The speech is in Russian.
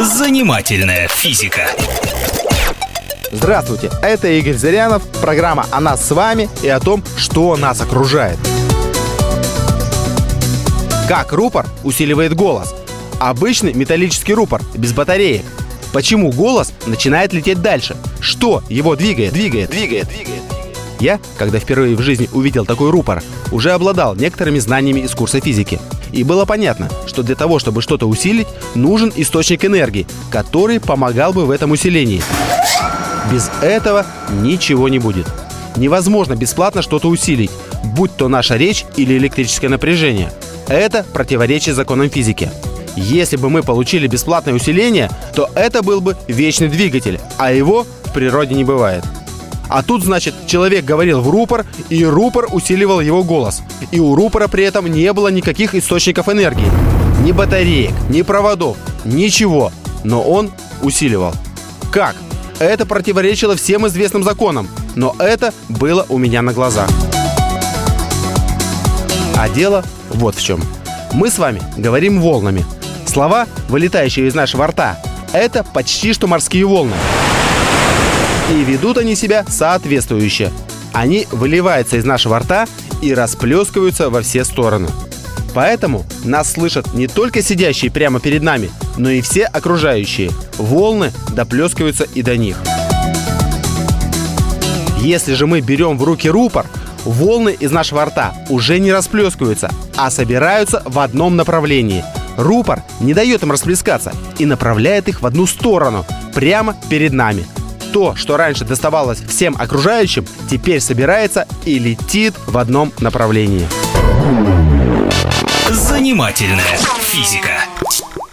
Занимательная физика. Здравствуйте, это Игорь Зырянов, программа о нас с вами и о том, что нас окружает. Как рупор усиливает голос? Обычный металлический рупор, без батареек. Почему голос начинает лететь дальше? Что его двигает, двигает, двигает, двигает? Я, когда впервые в жизни увидел такой рупор, уже обладал некоторыми знаниями из курса физики. И было понятно, что для того, чтобы что-то усилить, нужен источник энергии, который помогал бы в этом усилении. Без этого ничего не будет. Невозможно бесплатно что-то усилить, будь то наша речь или электрическое напряжение. Это противоречит законам физики. Если бы мы получили бесплатное усиление, то это был бы вечный двигатель, а его в природе не бывает. А тут, значит, человек говорил в рупор, и рупор усиливал его голос. И у рупора при этом не было никаких источников энергии. Ни батареек, ни проводов, ничего. Но он усиливал. Как? Это противоречило всем известным законам, но это было у меня на глазах. А дело вот в чем. Мы с вами говорим волнами. Слова, вылетающие из нашего рта, это почти что морские волны. И ведут они себя соответствующе. Они выливаются из нашего рта и расплескиваются во все стороны. Поэтому нас слышат не только сидящие прямо перед нами, но и все окружающие. Волны доплескиваются и до них. Если же мы берем в руки рупор, волны из нашего рта уже не расплескиваются, а собираются в одном направлении. Рупор не дает им расплескаться и направляет их в одну сторону, прямо перед нами – то, что раньше доставалось всем окружающим, теперь собирается и летит в одном направлении. Занимательная физика.